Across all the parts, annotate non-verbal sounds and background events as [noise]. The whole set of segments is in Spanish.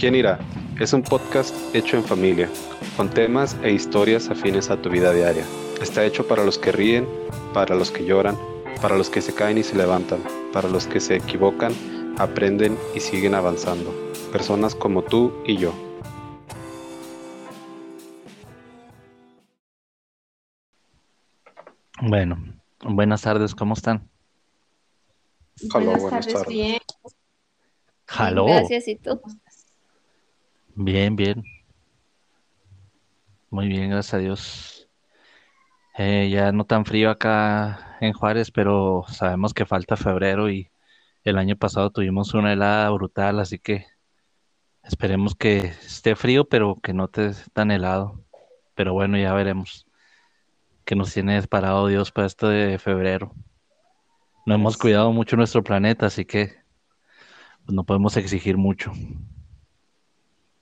¿Quién irá? Es un podcast hecho en familia, con temas e historias afines a tu vida diaria. Está hecho para los que ríen, para los que lloran, para los que se caen y se levantan, para los que se equivocan, aprenden y siguen avanzando. Personas como tú y yo. Bueno, buenas tardes, ¿cómo están? Hola, Buenas buenas tardes, tardes. bien. Gracias, ¿y tú? Bien, bien. Muy bien, gracias a Dios. Eh, ya no tan frío acá en Juárez, pero sabemos que falta febrero y el año pasado tuvimos una helada brutal, así que esperemos que esté frío, pero que no esté tan helado. Pero bueno, ya veremos qué nos tiene parado Dios para esto de febrero. No hemos cuidado mucho nuestro planeta, así que pues, no podemos exigir mucho.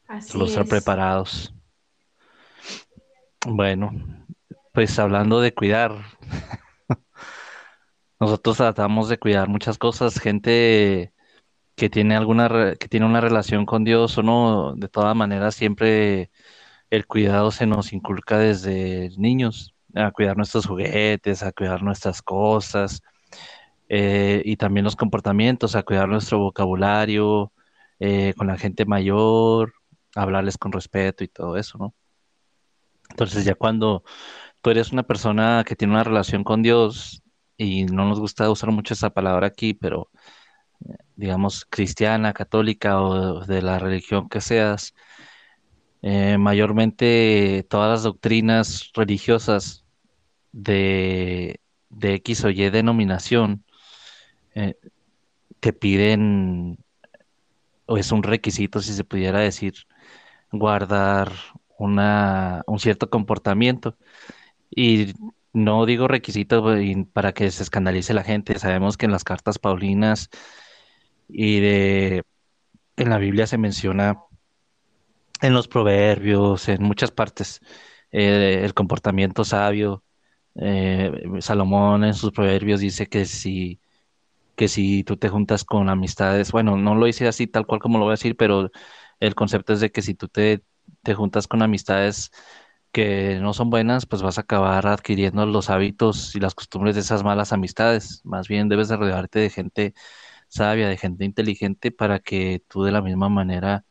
Así Solo estar es. preparados. Bueno, pues hablando de cuidar, [laughs] nosotros tratamos de cuidar muchas cosas, gente que tiene alguna que tiene una relación con Dios o no, de todas maneras siempre el cuidado se nos inculca desde niños, a cuidar nuestros juguetes, a cuidar nuestras cosas, eh, y también los comportamientos, a cuidar nuestro vocabulario, eh, con la gente mayor, hablarles con respeto y todo eso, ¿no? Entonces ya cuando tú eres una persona que tiene una relación con Dios, y no nos gusta usar mucho esa palabra aquí, pero digamos cristiana, católica o de la religión que seas, eh, mayormente todas las doctrinas religiosas de, de X o Y denominación eh, te piden, o es un requisito, si se pudiera decir, guardar una, un cierto comportamiento. Y no digo requisito güey, para que se escandalice la gente. Sabemos que en las cartas paulinas y de, en la Biblia se menciona en los proverbios, en muchas partes, eh, el comportamiento sabio. Eh, Salomón en sus proverbios dice que si, que si tú te juntas con amistades, bueno, no lo dice así tal cual como lo voy a decir, pero el concepto es de que si tú te, te juntas con amistades que no son buenas, pues vas a acabar adquiriendo los hábitos y las costumbres de esas malas amistades. Más bien debes de rodearte de gente sabia, de gente inteligente para que tú de la misma manera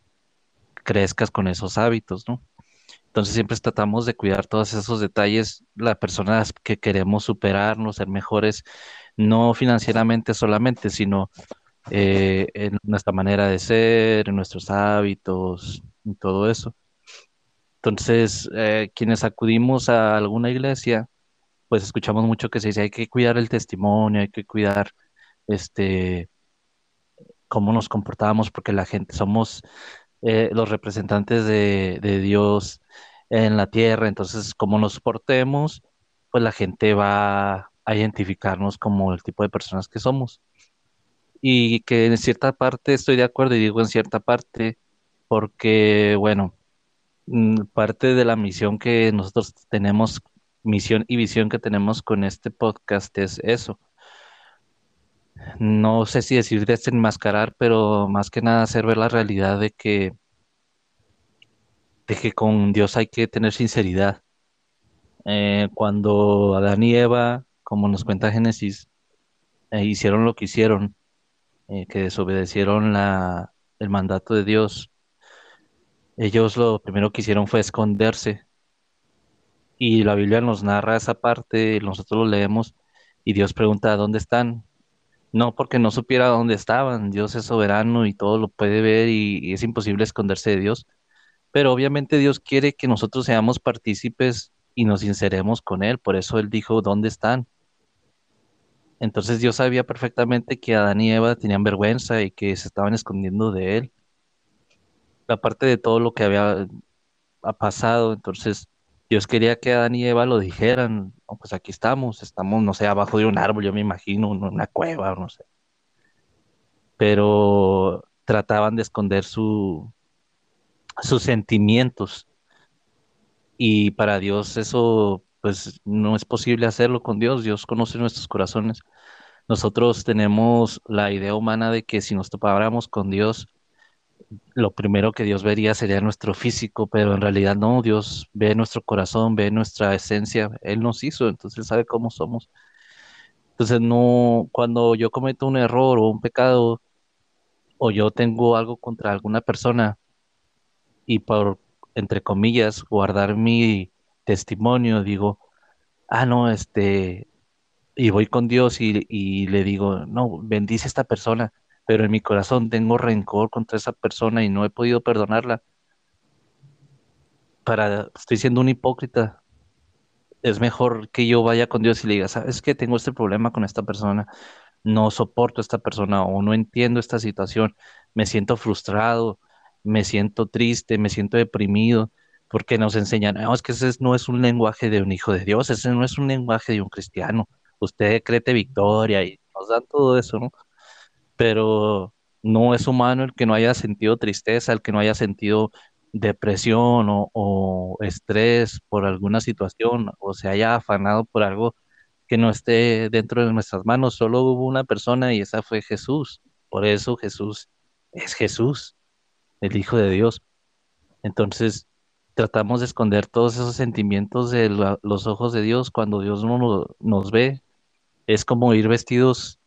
crezcas con esos hábitos, ¿no? Entonces siempre tratamos de cuidar todos esos detalles, las personas que queremos superarnos, ser mejores, no financieramente solamente, sino eh, en nuestra manera de ser, en nuestros hábitos y todo eso. Entonces, eh, quienes acudimos a alguna iglesia, pues escuchamos mucho que se dice hay que cuidar el testimonio, hay que cuidar este cómo nos comportamos, porque la gente somos eh, los representantes de, de Dios en la tierra, entonces cómo nos portemos, pues la gente va a identificarnos como el tipo de personas que somos. Y que en cierta parte estoy de acuerdo, y digo en cierta parte, porque, bueno, mm, parte de la misión que nosotros tenemos, misión y visión que tenemos con este podcast es eso. No sé si decir desenmascarar, pero más que nada hacer ver la realidad de que, de que con Dios hay que tener sinceridad. Eh, cuando Adán y Eva, como nos cuenta Génesis, eh, hicieron lo que hicieron, eh, que desobedecieron la, el mandato de Dios, ellos lo primero que hicieron fue esconderse. Y la Biblia nos narra esa parte, nosotros lo leemos, y Dios pregunta, ¿dónde están? No porque no supiera dónde estaban, Dios es soberano y todo lo puede ver y, es imposible esconderse de Dios, pero obviamente Dios quiere que nosotros seamos partícipes y nos sinceremos con Él, por eso Él dijo, ¿dónde están? Entonces Dios sabía perfectamente que Adán y Eva tenían vergüenza y que se estaban escondiendo de Él, aparte de todo lo que había ha pasado, entonces Dios quería que Adán y Eva lo dijeran, "Oh, pues aquí estamos, estamos, no sé, abajo de un árbol, yo me imagino, una cueva, no sé, pero trataban de esconder su, sus sentimientos. Y para Dios eso, pues no es posible hacerlo con Dios, Dios conoce nuestros corazones. Nosotros tenemos la idea humana de que si nos topáramos con Dios, lo primero que Dios vería sería nuestro físico, pero en realidad no, Dios ve nuestro corazón, ve nuestra esencia, Él nos hizo, entonces Él sabe cómo somos. Entonces no, cuando yo cometo un error o un pecado, o yo tengo algo contra alguna persona y por, entre comillas, guardar mi testimonio, digo, ah, no, este, y voy con Dios y, y le digo, no, bendice a esta persona, pero en mi corazón tengo rencor contra esa persona y no he podido perdonarla. Para, estoy siendo un hipócrita. Es mejor que yo vaya con Dios y le diga, sabes que tengo este problema con esta persona, no soporto esta persona o no entiendo esta situación, me siento frustrado, me siento triste, me siento deprimido, porque nos enseñan, no, es que ese no es un lenguaje de un hijo de Dios, ese no es un lenguaje de un cristiano. Usted crete victoria y nos dan todo eso, ¿no? Pero no es humano el que no haya sentido tristeza, el que no haya sentido depresión o, o estrés por alguna situación o se haya afanado por algo que no esté dentro de nuestras manos. Solo hubo una persona y esa fue Jesús. Por eso Jesús es Jesús, el Hijo de Dios. Entonces, tratamos de esconder todos esos sentimientos de los ojos de Dios cuando Dios no nos ve. Es como ir vestidos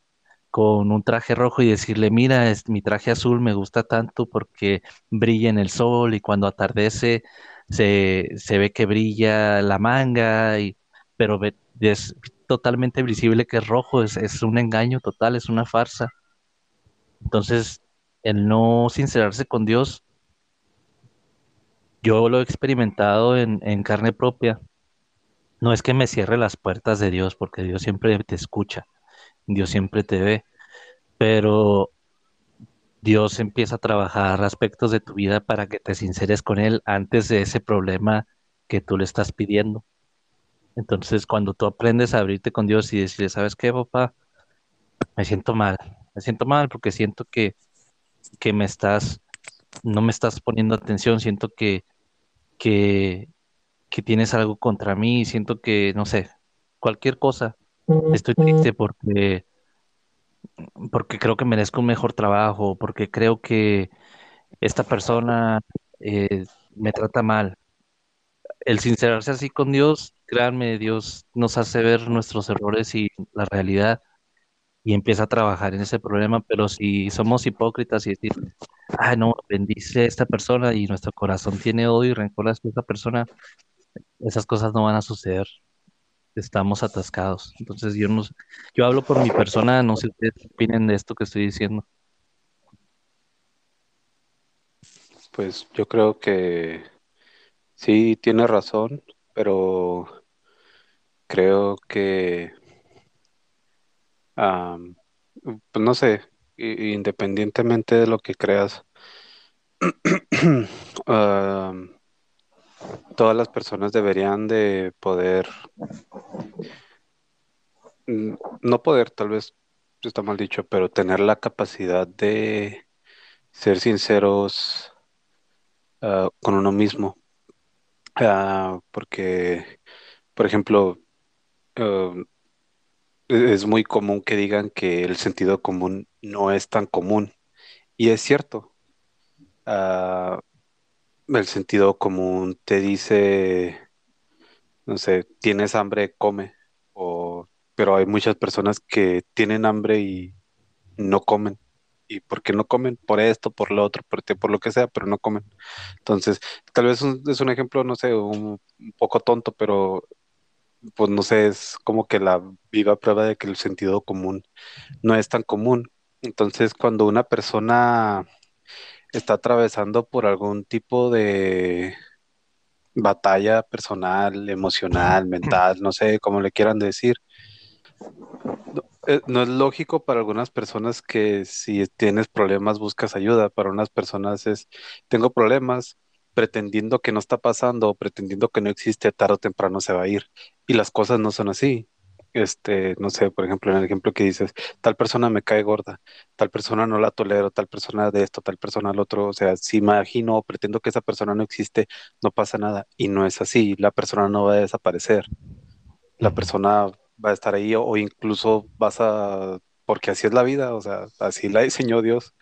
con un traje rojo y decirle, mira, es, mi traje azul me gusta tanto porque brilla en el sol y cuando atardece se, se ve que brilla la manga, y, pero es totalmente visible que es rojo, es, es un engaño total, es una farsa. Entonces, el no sincerarse con Dios, yo lo he experimentado en, carne propia. No es que me cierre las puertas de Dios, porque Dios siempre te escucha, Dios siempre te ve, pero Dios empieza a trabajar aspectos de tu vida para que te sinceres con Él antes de ese problema que tú le estás pidiendo. Entonces, cuando tú aprendes a abrirte con Dios y decirle, ¿sabes qué, papá? Me siento mal, me siento mal porque siento que, que me estás, no me estás poniendo atención, siento que, que, que tienes algo contra mí, siento que, no sé, cualquier cosa. Estoy triste porque, porque creo que merezco un mejor trabajo, porque creo que esta persona eh, me trata mal. El sincerarse así con Dios, créanme, Dios nos hace ver nuestros errores y la realidad y empieza a trabajar en ese problema, pero si somos hipócritas y decir, ah, no, bendice a esta persona y nuestro corazón tiene odio y rencor hacia esta persona, esas cosas no van a suceder. Estamos atascados. Entonces yo no, yo hablo por mi persona, no sé ustedes qué opinen de esto que estoy diciendo. Pues yo creo que sí tiene razón, pero creo que, pues no sé, independientemente de lo que creas, [clears throat] todas las personas deberían de poder, no poder, tal vez está mal dicho, pero tener la capacidad de ser sinceros, ah, con uno mismo. Ah, porque, por ejemplo, ah, es muy común que digan que el sentido común no es tan común. Y es cierto. Ah, el sentido común te dice, no sé, tienes hambre, come. O, pero hay muchas personas que tienen hambre y no comen. ¿Y por qué no comen? Por esto, por lo otro, por, por lo que sea, pero no comen. Entonces, tal vez un- es un ejemplo, no sé, un, un poco tonto, pero pues no sé, es como que la viva prueba de que el sentido común no es tan común. Entonces, cuando una persona está atravesando por algún tipo de batalla personal, emocional, mental, no sé cómo le quieran decir, no, eh, no es lógico para algunas personas que si tienes problemas buscas ayuda, para unas personas es tengo problemas pretendiendo que no está pasando o pretendiendo que no existe, tarde o temprano se va a ir. Y las cosas no son así. Este, no sé, por ejemplo, en el ejemplo que dices, tal persona me cae gorda, tal persona no la tolero, tal persona de esto, tal persona del otro, o sea, si imagino o pretendo que esa persona no existe, no pasa nada. Y no es así, la persona no va a desaparecer la persona va a estar ahí o, o incluso vas a, porque así es la vida, o sea, así la diseñó Dios.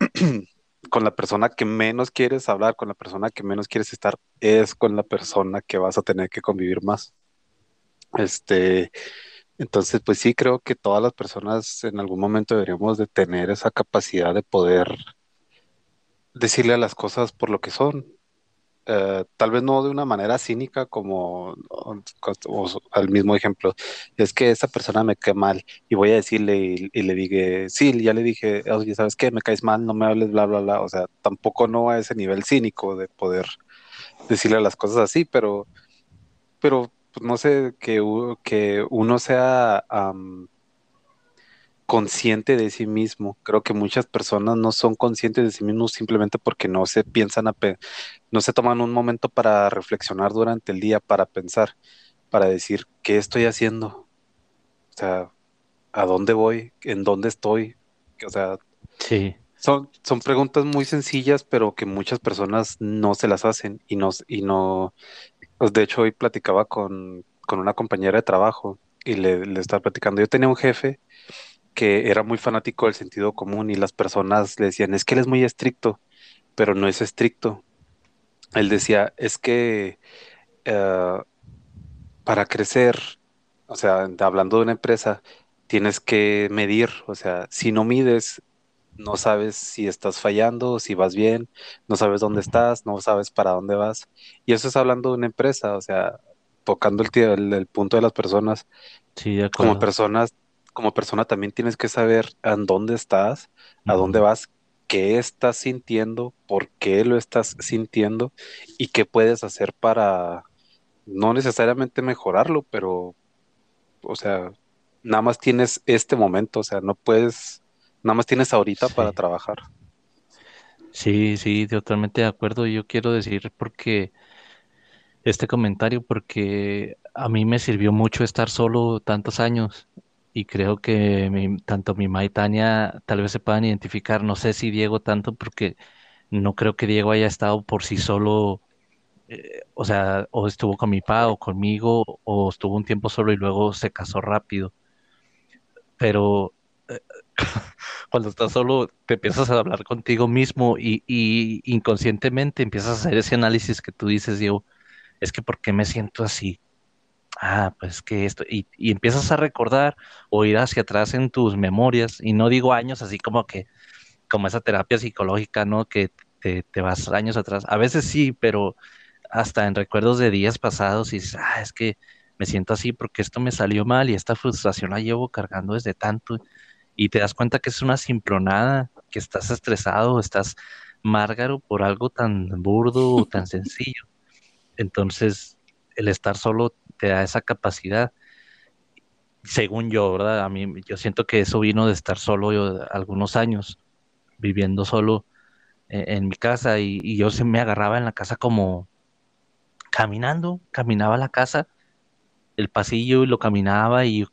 [clears throat] con la persona que menos quieres hablar, con la persona que menos quieres estar, es con la persona que vas a tener que convivir más. Este, entonces, pues sí, creo que todas las personas en algún momento deberíamos de tener esa capacidad de poder decirle a las cosas por lo que son. Eh, tal vez no de una manera cínica como al mismo ejemplo, es que esa persona me cae mal y voy a decirle y, le dije, sí, ya le dije, oye, ¿sabes qué? Me caes mal, no me hables, bla, bla, bla. O sea, tampoco no a ese nivel cínico de poder decirle las cosas así, pero, pero pues, no sé, que, que uno sea consciente de sí mismo. Creo que muchas personas no son conscientes de sí mismos simplemente porque no se piensan, a pe- no se toman un momento para reflexionar durante el día, para pensar, para decir, ¿qué estoy haciendo? O sea, ¿a dónde voy? ¿En dónde estoy? O sea, Sí, son, son preguntas muy sencillas, pero que muchas personas no se las hacen y no, y no, pues de hecho hoy platicaba con, con una compañera de trabajo y le, le estaba platicando. Yo tenía un jefe que era muy fanático del sentido común y las personas le decían, es que él es muy estricto, pero no es estricto. Él decía, es que eh, para crecer, o sea, hablando de una empresa, tienes que medir, o sea, si no mides, no sabes si estás fallando, si vas bien, no sabes dónde estás, no sabes para dónde vas. Y eso es hablando de una empresa, o sea, tocando el, tie- el, el punto de las personas. sí, de Como personas, como persona también tienes que saber en dónde estás, a dónde vas, qué estás sintiendo, por qué lo estás sintiendo y qué puedes hacer para no necesariamente mejorarlo, pero, o sea, nada más tienes este momento, o sea, no puedes, nada más tienes ahorita para trabajar. sí, sí, totalmente de acuerdo. Yo quiero decir porque este comentario, porque a mí me sirvió mucho estar solo tantos años y creo que tanto mi mamá y Tania tal vez se puedan identificar. No sé si Diego tanto, porque no creo que Diego haya estado por sí solo, eh, o sea, o estuvo con mi papá o conmigo, o estuvo un tiempo solo y luego se casó rápido. Pero eh, [laughs] cuando estás solo, te empiezas a hablar contigo mismo y, y inconscientemente empiezas a hacer ese análisis que tú dices, Diego, es que ¿por qué me siento así? Ah, pues que esto, y, y empiezas a recordar o ir hacia atrás en tus memorias, y no digo años así como que, como esa terapia psicológica, ¿no? Que te, te vas años atrás. A veces sí, pero hasta en recuerdos de días pasados y dices, ah, es que me siento así porque esto me salió mal y esta frustración la llevo cargando desde tanto y te das cuenta que es una simplonada, que estás estresado, estás márgaro por algo tan burdo o tan [laughs] sencillo. Entonces, el estar solo te da esa capacidad, según yo, ¿verdad? A mí, yo siento que eso vino de estar solo yo, algunos años, viviendo solo eh, en mi casa y, yo se me agarraba en la casa como caminando, caminaba la casa, el pasillo y lo caminaba y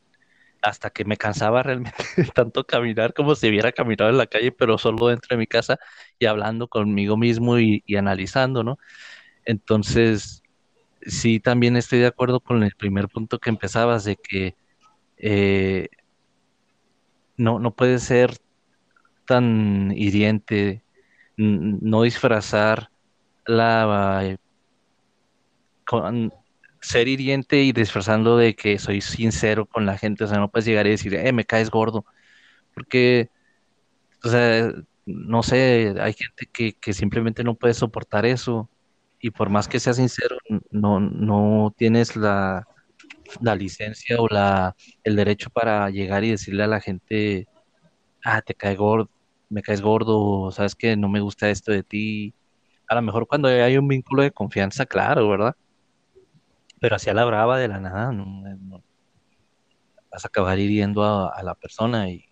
hasta que me cansaba realmente [laughs] tanto caminar como si hubiera caminado en la calle, pero solo dentro de mi casa y hablando conmigo mismo y, y analizando, ¿no? Entonces, sí, también estoy de acuerdo con el primer punto que empezabas de que eh, no, no puede ser tan hiriente, no disfrazar la eh, con- ser hiriente y disfrazando de que soy sincero con la gente, o sea, no puedes llegar y decir, eh, me caes gordo, porque, o sea, no sé, hay gente que, que simplemente no puede soportar eso y por más que sea sincero, no, no tienes la, la licencia o la, el derecho para llegar y decirle a la gente, ah, te cae gordo, me caes gordo, sabes que no me gusta esto de ti. A lo mejor cuando hay un vínculo de confianza, claro, ¿verdad? Pero así a la brava de la nada, no, vas a acabar hiriendo a, a la persona y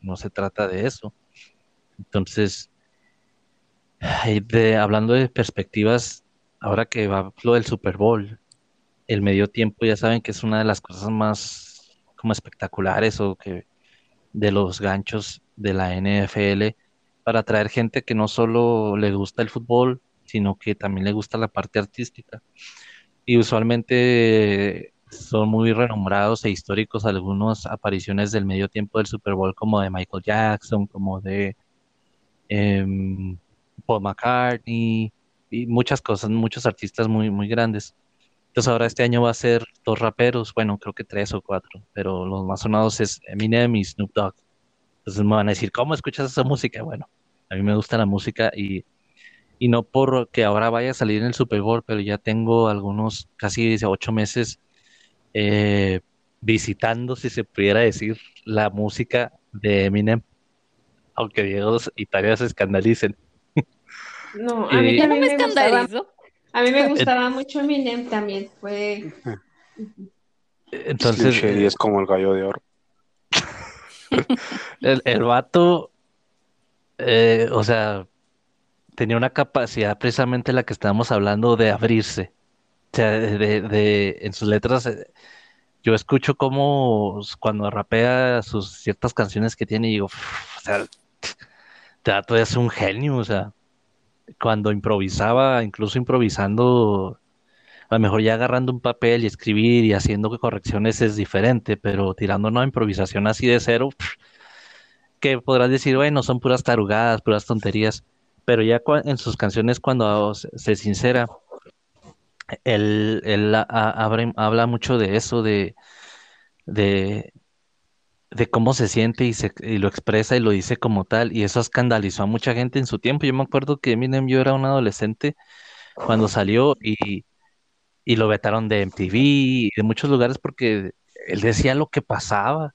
no se trata de eso. Entonces, de, hablando de perspectivas, ahora que va lo del Super Bowl, el medio tiempo ya saben que es una de las cosas más como espectaculares o que de los ganchos de la NFL para atraer gente que no solo le gusta el fútbol, sino que también le gusta la parte artística. Y usualmente son muy renombrados e históricos algunas apariciones del medio tiempo del Super Bowl, como de Michael Jackson, como de em, Paul McCartney y muchas cosas, muchos artistas muy, muy grandes. Entonces ahora este año va a ser dos raperos, bueno, creo que tres o cuatro, pero los más sonados es Eminem y Snoop Dogg. Entonces me van a decir, ¿cómo escuchas esa música? Bueno, a mí me gusta la música y, y no porque ahora vaya a salir en el Super Bowl, pero ya tengo algunos casi ocho meses eh, visitando, si se pudiera decir, la música de Eminem, aunque Diego y Tarea se escandalicen. No, a mí Y- Yo no también me me gustaba. A mí me gustaba mucho Eminem también. Fue. Entonces, Slim eh, es como el gallo de oro. [laughs] el, el vato, eh, o sea, tenía una capacidad precisamente la que estábamos hablando de abrirse. O sea, de, de- de- en sus letras, eh, yo escucho como cuando rapea sus ciertas canciones que tiene y digo, "Uf, o sea, vato es un genio, o sea, cuando improvisaba, incluso improvisando, a lo mejor ya agarrando un papel y escribir y haciendo correcciones es diferente, pero tirando una improvisación así de cero, que podrás decir, bueno, son puras tarugadas, puras tonterías, pero ya en sus canciones cuando se, sincera, él, él habla mucho de eso, de, de, de cómo se siente y, se, y lo expresa y lo dice como tal, y eso escandalizó a mucha gente en su tiempo. Yo me acuerdo que Eminem, yo era un adolescente cuando salió y, y lo vetaron de MTV y de muchos lugares porque él decía lo que pasaba.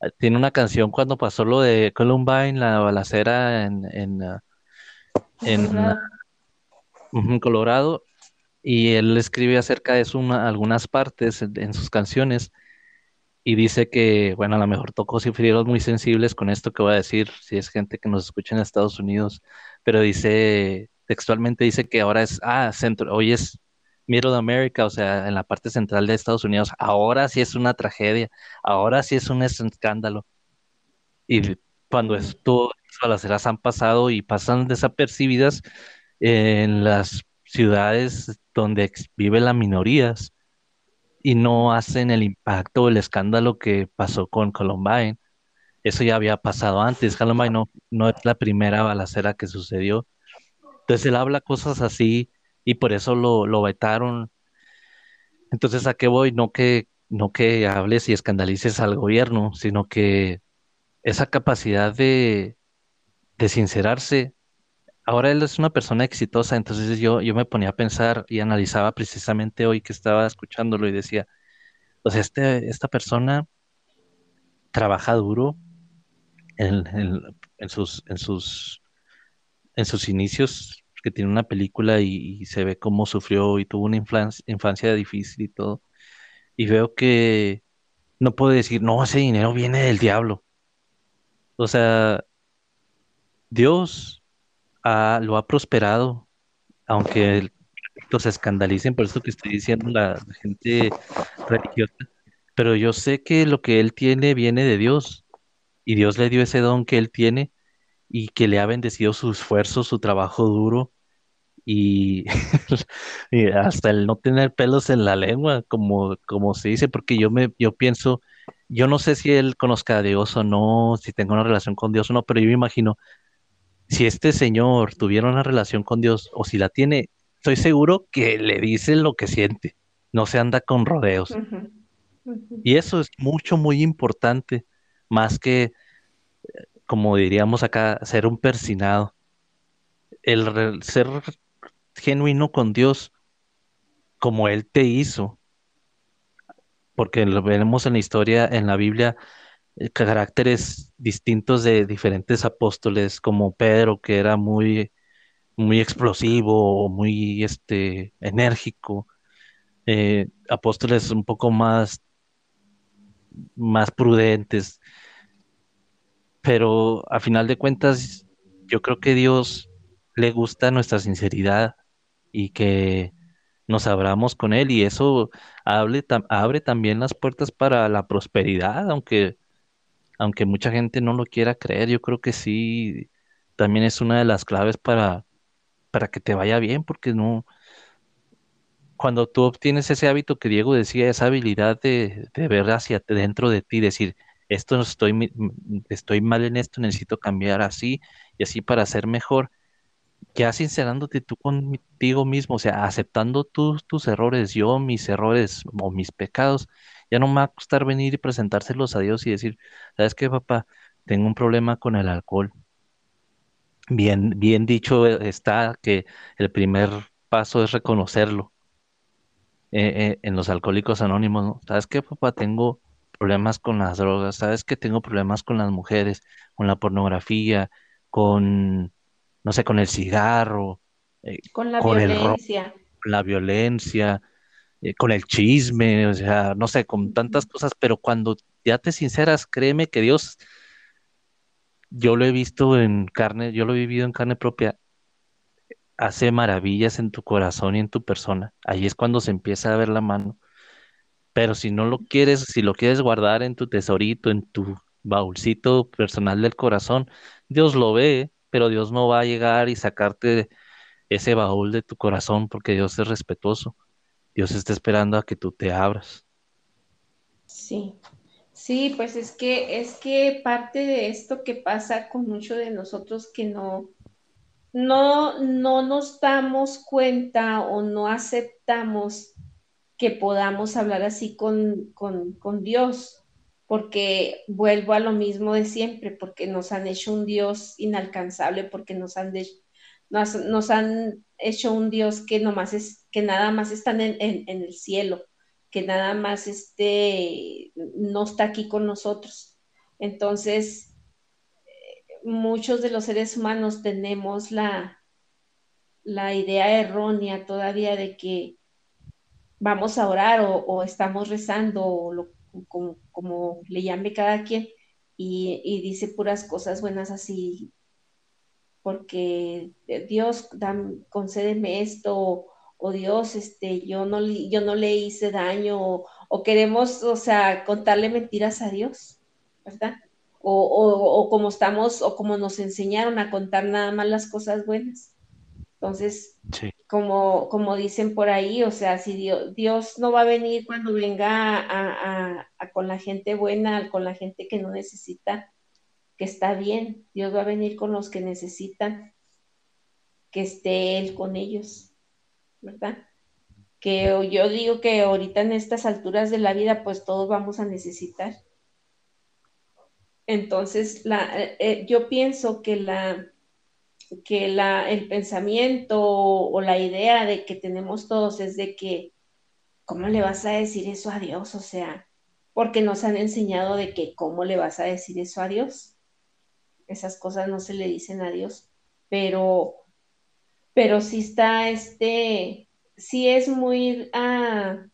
Eh, Tiene una canción cuando pasó lo de Columbine, la balacera en, en, ah, en, Colorado. y él escribe acerca de eso una- algunas partes en, en sus canciones y dice que, bueno, a lo mejor tocó fibras muy sensibles con esto que voy a decir, si es gente que nos escucha en Estados Unidos, pero dice, textualmente dice que ahora es, ah, centro, hoy es Middle America, o sea, en la parte central de Estados Unidos, ahora sí es una tragedia, ahora sí es un escándalo. Y cuando esto, las balaceras han pasado y pasan desapercibidas en las ciudades donde viven las minorías y no hacen el impacto el escándalo que pasó con Columbine. Eso ya había pasado antes. Columbine no, no es la primera balacera que sucedió. Entonces él habla cosas así y por eso lo, lo vetaron. Entonces, ¿a qué voy? No que, no que hables y escandalices al gobierno, sino que esa capacidad de, de sincerarse. Ahora él es una persona exitosa, entonces yo, yo me ponía a pensar y analizaba precisamente hoy que estaba escuchándolo y decía, o sea, este, esta persona trabaja duro en, en- sus, en sus, en sus inicios, que tiene una película y, se ve cómo sufrió y tuvo una inflan- infancia difícil y todo. Y veo que no puedo decir, no, ese dinero viene del diablo. O sea, Dios lo ha prosperado, aunque los escandalicen por eso que estoy diciendo la, gente religiosa. Pero yo sé que lo que él tiene viene de Dios y Dios le dio ese don que él tiene y que le ha bendecido su esfuerzo, su trabajo duro y, [laughs] y hasta el no tener pelos en la lengua, como, como se dice, porque yo me, yo pienso, yo no sé si él conozca a Dios o no, si tenga una relación con Dios o no, pero yo me imagino, si este señor tuviera una relación con Dios o si la tiene, estoy seguro que le dice lo que siente, no se anda con rodeos. Y eso es mucho, muy importante, más que, como diríamos acá, ser un persinado. El ser genuino con Dios, como Él te hizo, porque lo vemos en la historia, en la Biblia, eh, caracteres distintos de diferentes apóstoles, como Pedro, que era muy, muy explosivo, muy este, enérgico, eh, apóstoles un poco más, más prudentes, pero a final de cuentas, yo creo que Dios le gusta nuestra sinceridad y que nos abramos con Él y eso tam- abre también las puertas para la prosperidad, aunque, aunque mucha gente no lo quiera creer, yo creo que sí, también es una de las claves para, para que te vaya bien, porque no, cuando tú obtienes ese hábito que Diego decía, esa habilidad de, de ver hacia dentro de ti, decir, esto no estoy, estoy mal en esto, necesito cambiar así y así para ser mejor ya sincerándote tú contigo mismo, o sea, aceptando tus, tus errores, yo mis errores o mis pecados, ya no me va a costar venir y presentárselos a Dios y decir, ¿sabes qué, papá? Tengo un problema con el alcohol. Bien, bien dicho eh, está que el primer paso es reconocerlo eh, eh, en los alcohólicos anónimos, ¿no? ¿Sabes qué, papá? Tengo problemas con las drogas, ¿sabes que tengo problemas con las mujeres, con la pornografía, con no sé, con el cigarro, eh, con la violencia. la violencia, eh, con el chisme, o sea, no sé, con tantas cosas, pero cuando ya te sinceras, créeme que Dios, yo lo he visto en carne, yo lo he vivido en carne propia, hace maravillas en tu corazón y en tu persona. Ahí es cuando se empieza a ver la mano. Pero si no lo quieres, si lo quieres guardar en tu tesorito, en tu baúlcito personal del corazón, Dios lo ve pero Dios no va a llegar y sacarte ese baúl de tu corazón porque Dios es respetuoso. Dios está esperando a que tú te abras. Sí, sí, pues es que es que parte de esto que pasa con muchos de nosotros que no, no, no nos damos cuenta o no aceptamos que podamos hablar así con, con, con Dios porque vuelvo a lo mismo de siempre, porque nos han hecho un Dios inalcanzable, porque nos han, nos, han hecho un Dios que, nomás es, que nada más está en, el cielo, que nada más este, no está aquí con nosotros. Entonces, muchos de los seres humanos tenemos la, la idea errónea todavía de que vamos a orar o, estamos rezando o lo como, le llame cada quien, y, dice puras cosas buenas así, porque Dios, concédeme esto, o, Dios, este, yo no, yo no le hice daño, o, queremos, o sea, contarle mentiras a Dios, ¿verdad? O, o, como estamos, o como nos enseñaron a contar nada más las cosas buenas. Entonces, como, como dicen por ahí, o sea, si Dios, Dios no va a venir cuando venga a, con la gente buena, con la gente que no necesita, que está bien, Dios va a venir con los que necesitan que esté Él con ellos, ¿verdad? Que yo digo que ahorita en estas alturas de la vida, pues todos vamos a necesitar. Entonces, la, eh, yo pienso que la, que la, el pensamiento o, la idea de que tenemos todos es de que, ¿cómo le vas a decir eso a Dios? O sea, porque nos han enseñado de que, ¿cómo le vas a decir eso a Dios? Esas cosas no se le dicen a Dios, pero, pero sí está este, sí es muy, ah,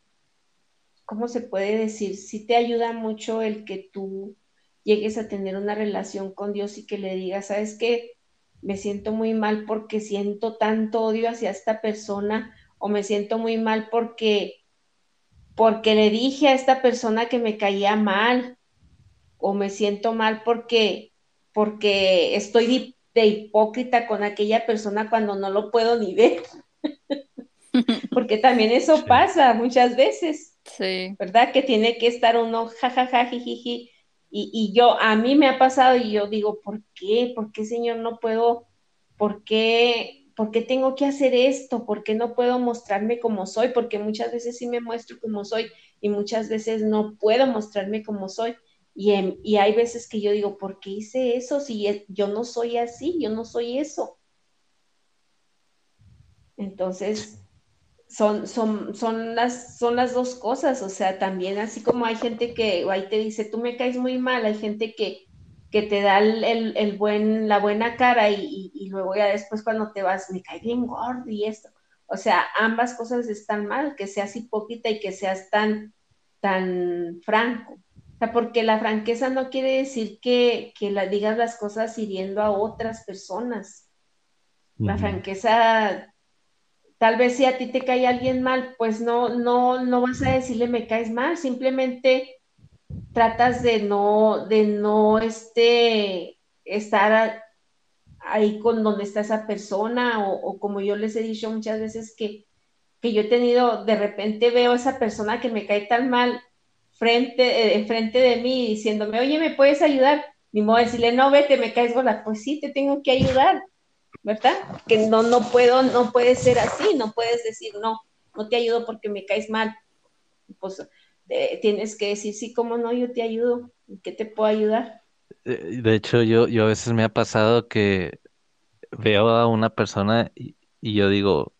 ¿cómo se puede decir? Sí te ayuda mucho el que tú llegues a tener una relación con Dios y que le digas, ¿sabes qué? me siento muy mal porque siento tanto odio hacia esta persona o me siento muy mal porque porque le dije a esta persona que me caía mal o me siento mal porque porque estoy de, hipócrita con aquella persona cuando no lo puedo ni ver. [laughs] porque también eso pasa muchas veces. Sí. ¿Verdad? Que tiene que estar uno jajaja jijiji y, yo, a mí me ha pasado y yo digo, ¿por qué? ¿Por qué, Señor, no puedo? ¿Por qué, ¿Por qué tengo que hacer esto? ¿Por qué no puedo mostrarme como soy? Porque muchas veces sí me muestro como soy y muchas veces no puedo mostrarme como soy. Y, hay veces que yo digo, ¿por qué hice eso? Si yo no soy así, yo no soy eso. Entonces, son, son, son, las, son las dos cosas, o sea, también así como hay gente que ahí te dice, tú me caes muy mal, hay gente que, que te da el, buen, la buena cara y, luego ya después cuando te vas, me cae bien gordo y esto. O sea, ambas cosas están mal, que seas hipócrita y que seas tan, tan franco. O sea, porque la franqueza no quiere decir que, que la, digas las cosas hiriendo a otras personas. La franqueza Tal vez si a ti te cae alguien mal, pues no, no, no vas a decirle me caes mal, simplemente tratas de no, de no este, estar ahí con donde está esa persona o, como yo les he dicho muchas veces que, que, yo he tenido, de repente veo a esa persona que me cae tan mal frente, eh, frente de mí diciéndome, oye, ¿me puedes ayudar? Ni modo decirle, no, vete, me caes gorda. Pues sí, te tengo que ayudar ¿verdad? Que no, no puedo, no puede ser así, no puedes decir, no, no te ayudo porque me caes mal. Pues tienes que decir, sí, cómo no, yo te ayudo, ¿qué te puedo ayudar? Eh, de hecho, yo, yo a veces me ha pasado que veo a una persona y, yo digo,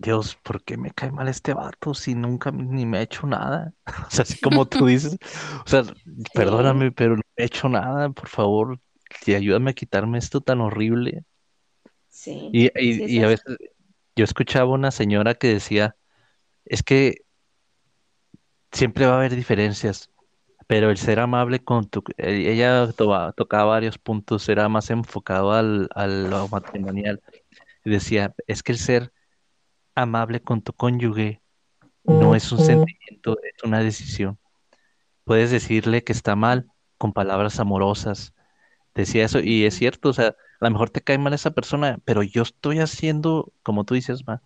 Dios, ¿por qué me cae mal este vato si nunca ni me ha hecho nada? [laughs] O sea, así como tú dices, o sea, [laughs] perdóname, pero no he hecho nada, por favor, y ayúdame a quitarme esto tan horrible. Sí. Y, a veces yo escuchaba una señora que decía, es que siempre va a haber diferencias, pero el ser amable con tu... Eh, ella tocaba varios puntos, era más enfocado al, al lo matrimonial. Y decía, es que el ser amable con tu cónyuge no es un sentimiento, es una decisión. Puedes decirle que está mal con palabras amorosas. Decía eso, y es cierto, o sea, a lo mejor te cae mal esa persona, pero yo estoy haciendo, como tú dices, ma,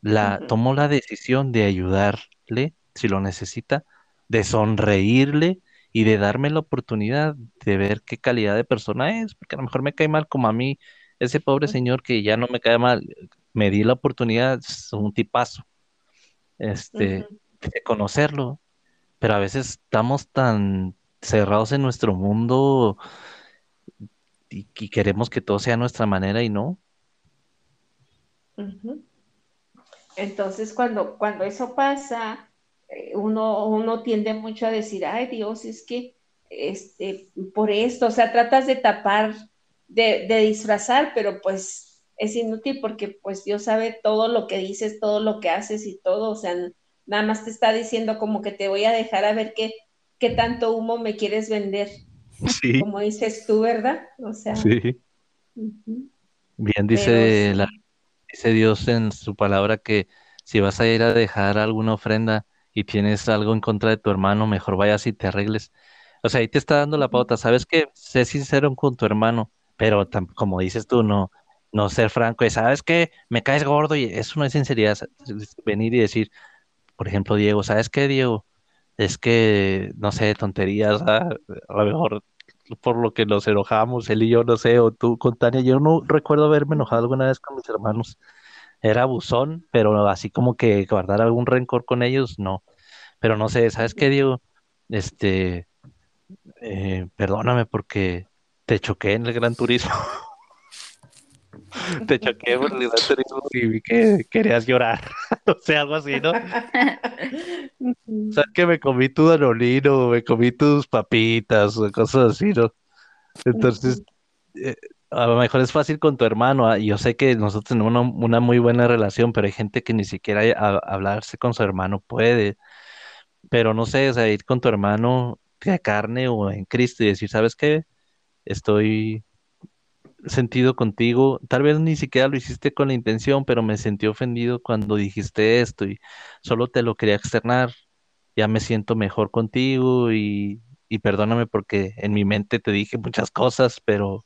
la, tomo la decisión de ayudarle si lo necesita, de sonreírle y de darme la oportunidad de ver qué calidad de persona es, porque a lo mejor me cae mal como a mí, ese pobre señor que ya no me cae mal, me di la oportunidad, es un tipazo, este, de conocerlo, pero a veces estamos tan cerrados en nuestro mundo y, queremos que todo sea a nuestra manera y no. Entonces, cuando, cuando eso pasa, eh, uno, uno tiende mucho a decir, ay Dios, es que este, por esto, o sea, tratas de tapar, de, de disfrazar, pero pues es inútil porque pues Dios sabe todo lo que dices, todo lo que haces y todo, o sea, nada más te está diciendo como que te voy a dejar a ver qué, qué tanto humo me quieres vender. Sí. Como dices tú, ¿verdad? O sea. Sí. Bien dice, la, dice Dios en su palabra que si vas a ir a dejar alguna ofrenda y tienes algo en contra de tu hermano, mejor vayas y te arregles. O sea, ahí te está dando la pauta. ¿Sabes qué? Sé sincero con tu hermano, pero como dices tú, no, no ser franco y sabes que me caes gordo y eso no es sinceridad. Venir y decir, por ejemplo, Diego, ¿sabes qué, Diego? Es que, no sé, tonterías, a, lo mejor por lo que nos enojamos, él y yo, no sé, o tú con Tania, yo no recuerdo haberme enojado alguna vez con mis hermanos. Era abusón, pero así como que guardar algún rencor con ellos, no. Pero no sé, ¿sabes qué, Diego? Este, eh, perdóname porque te choqué en el Gran Turismo. [laughs] [laughs] te choqué por el y vi que querías llorar, [laughs] o sea, algo así, ¿no? o sea, que me comí tu danolino, me comí tus papitas, o cosas así, ¿no? Entonces, eh, a lo mejor es fácil con tu hermano, ah, yo sé que nosotros tenemos una, muy buena relación, pero hay gente que ni siquiera hablarse con su hermano puede, pero no sé, o sea, ir con tu hermano de carne o en Cristo y decir, ¿sabes qué? Estoy sentido contigo. Tal vez ni siquiera lo hiciste con la intención, pero me sentí ofendido cuando dijiste esto y solo te lo quería externar. Ya me siento mejor contigo y, perdóname porque en mi mente te dije muchas cosas, pero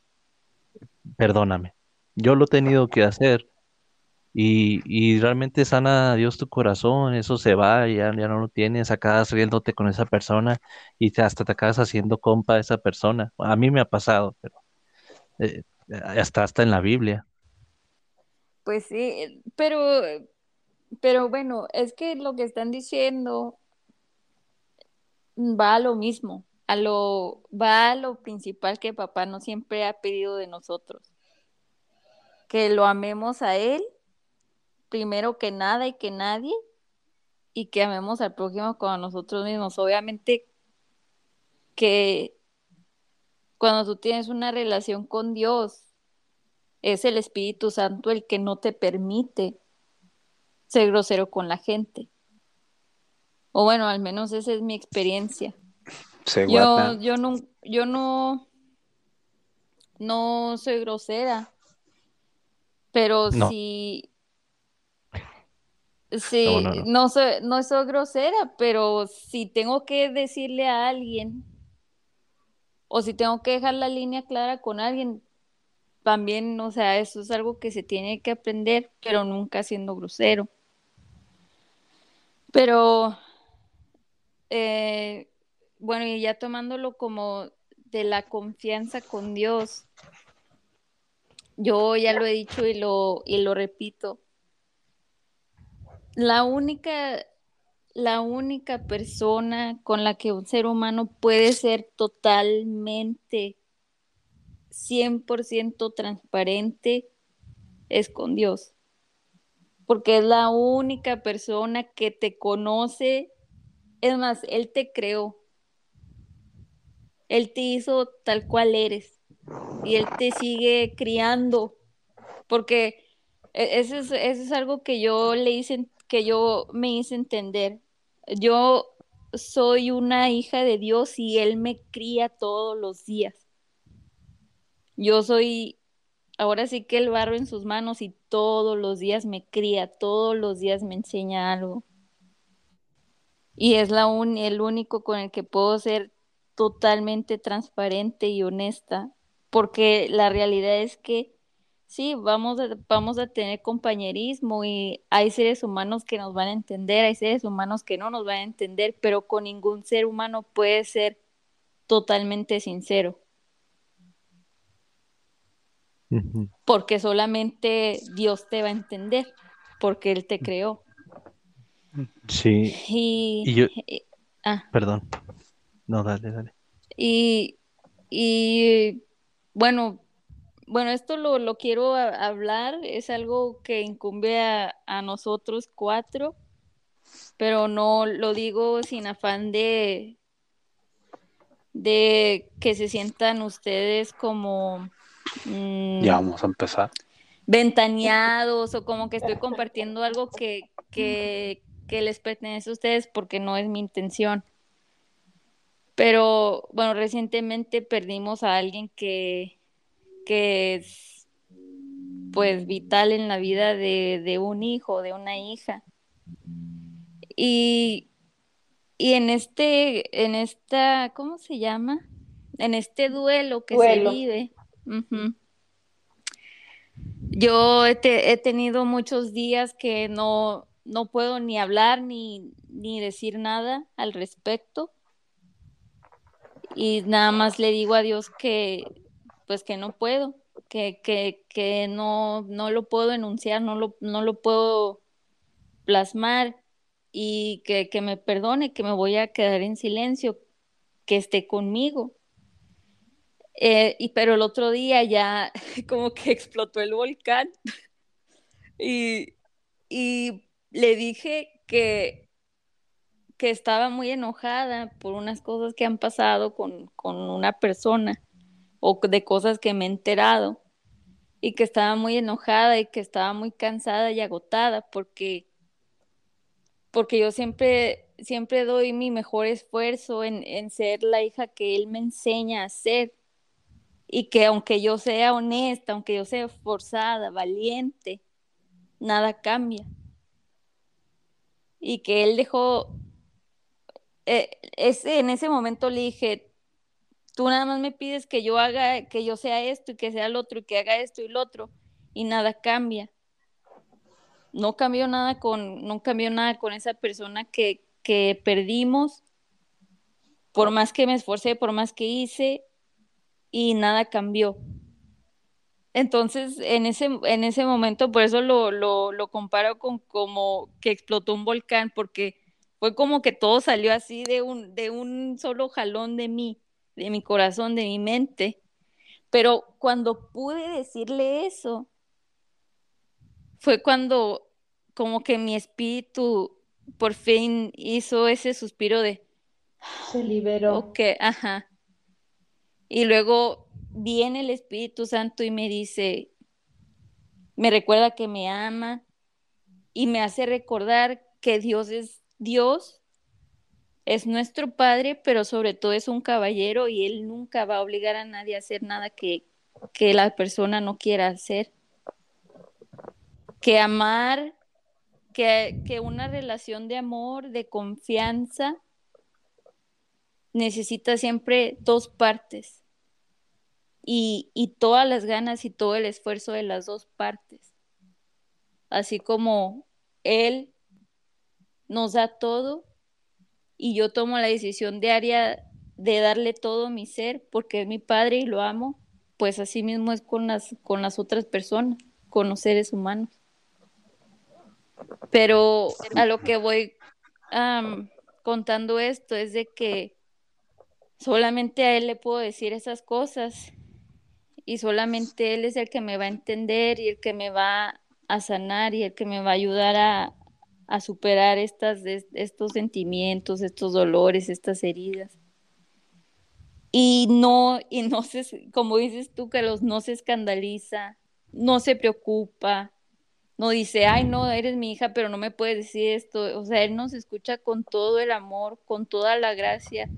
perdóname. Yo lo he tenido que hacer y, y realmente sana Dios tu corazón, eso se va, ya, ya no lo tienes, acabas riéndote con esa persona y hasta te acabas haciendo compa de esa persona. A mí me ha pasado, pero eh, hasta hasta en la Biblia. Pues sí, pero, pero bueno, es que lo que están diciendo va a lo mismo, a lo, va a lo principal que papá no siempre ha pedido de nosotros. Que lo amemos a él, primero que nada y que nadie, y que amemos al prójimo como a nosotros mismos. Obviamente que cuando tú tienes una relación con Dios, es el Espíritu Santo el que no te permite ser grosero con la gente. O bueno, al menos esa es mi experiencia. yo, yo no, yo no, no soy grosera, pero si sí, no, soy, no soy grosera, pero si tengo que decirle a alguien o si tengo que dejar la línea clara con alguien, también, o sea, eso es algo que se tiene que aprender, pero nunca siendo grosero. Pero, eh, bueno, y ya tomándolo como de la confianza con Dios, yo ya lo he dicho y lo, y lo repito. La única, la única persona con la que un ser humano puede ser totalmente 100% transparente es con Dios. Porque es la única persona que te conoce. Es más, Él te creó. Él te hizo tal cual eres. Y Él te sigue criando. Porque e, eso es, eso es algo que yo le hice, que yo me hice entender. Yo soy una hija de Dios y Él me cría todos los días. Yo soy, ahora sí que el barro en sus manos y todos los días me cría, todos los días me enseña algo. Y es la un, el único con el que puedo ser totalmente transparente y honesta, porque la realidad es que sí, vamos a, vamos a tener compañerismo y hay seres humanos que nos van a entender, hay seres humanos que no nos van a entender, pero con ningún ser humano puede ser totalmente sincero. Porque solamente Dios te va a entender, porque Él te creó. Sí. Y, yo... ah. Perdón. No, dale, dale. Y, y bueno, bueno, esto lo, lo quiero hablar, es algo que incumbe a, a, nosotros cuatro, pero no lo digo sin afán de, de que se sientan ustedes como Mm. ya vamos a empezar. Ventaneados o como que estoy compartiendo algo que, les pertenece a ustedes porque no es mi intención. Pero bueno, recientemente perdimos a alguien que, que es pues vital en la vida de, de un hijo, de una hija. Y, y, en este, en esta, ¿cómo se llama? En este duelo que se vive, yo he, tenido muchos días que no, no puedo ni hablar ni, ni decir nada al respecto. Y nada más le digo a Dios que pues que no puedo, que, que, que no, no lo puedo enunciar, no lo, no lo puedo plasmar y que, que me perdone, que me voy a quedar en silencio, que esté conmigo. Eh, y, pero el otro día ya [laughs] como que explotó el volcán [laughs] y, y le dije que, que estaba muy enojada por unas cosas que han pasado con, con una persona o de cosas que me he enterado y que estaba muy enojada y que estaba muy cansada y agotada porque porque yo siempre siempre doy mi mejor esfuerzo en, en ser la hija que él me enseña a ser y que aunque yo sea honesta, aunque yo sea forzada, valiente, nada cambia. Y que él dejó, eh, ese, en ese momento le dije, tú nada más me pides que yo haga, que yo sea esto y que sea el otro y que haga esto y lo otro, y nada cambia. No cambió nada con, no cambió nada con esa persona que, que perdimos. Por más que me esforcé, por más que hice, y nada cambió. Entonces, en ese, en ese momento, por eso lo, lo, comparo con como que explotó un volcán, porque fue como que todo salió así de un, de un solo jalón de mí, de mi corazón, de mi mente. Pero cuando pude decirle eso, fue cuando como que mi espíritu por fin hizo ese suspiro de... Se liberó. Ok, ajá. Y luego viene el Espíritu Santo y me dice, me recuerda que me ama y me hace recordar que Dios es Dios, es nuestro Padre, pero sobre todo es un caballero y Él nunca va a obligar a nadie a hacer nada que, que la persona no quiera hacer. Que amar, que, que una relación de amor, de confianza, necesita siempre dos partes y, y, todas las ganas y todo el esfuerzo de las dos partes. Así como Él nos da todo y yo tomo la decisión diaria de darle todo mi ser porque es mi padre y lo amo. pues así mismo es con las, con las otras personas, con los seres humanos. Pero a lo que voy contando esto es de que solamente a él le puedo decir esas cosas y solamente él es el que me va a entender y el que me va a sanar y el que me va a ayudar a, a superar estas, estos sentimientos, estos dolores, estas heridas. Y no, y no se, como dices tú, que los no se escandaliza, no se preocupa, no dice, ay, no, eres mi hija, pero no me puedes decir esto. O sea, él nos escucha con todo el amor, con toda la gracia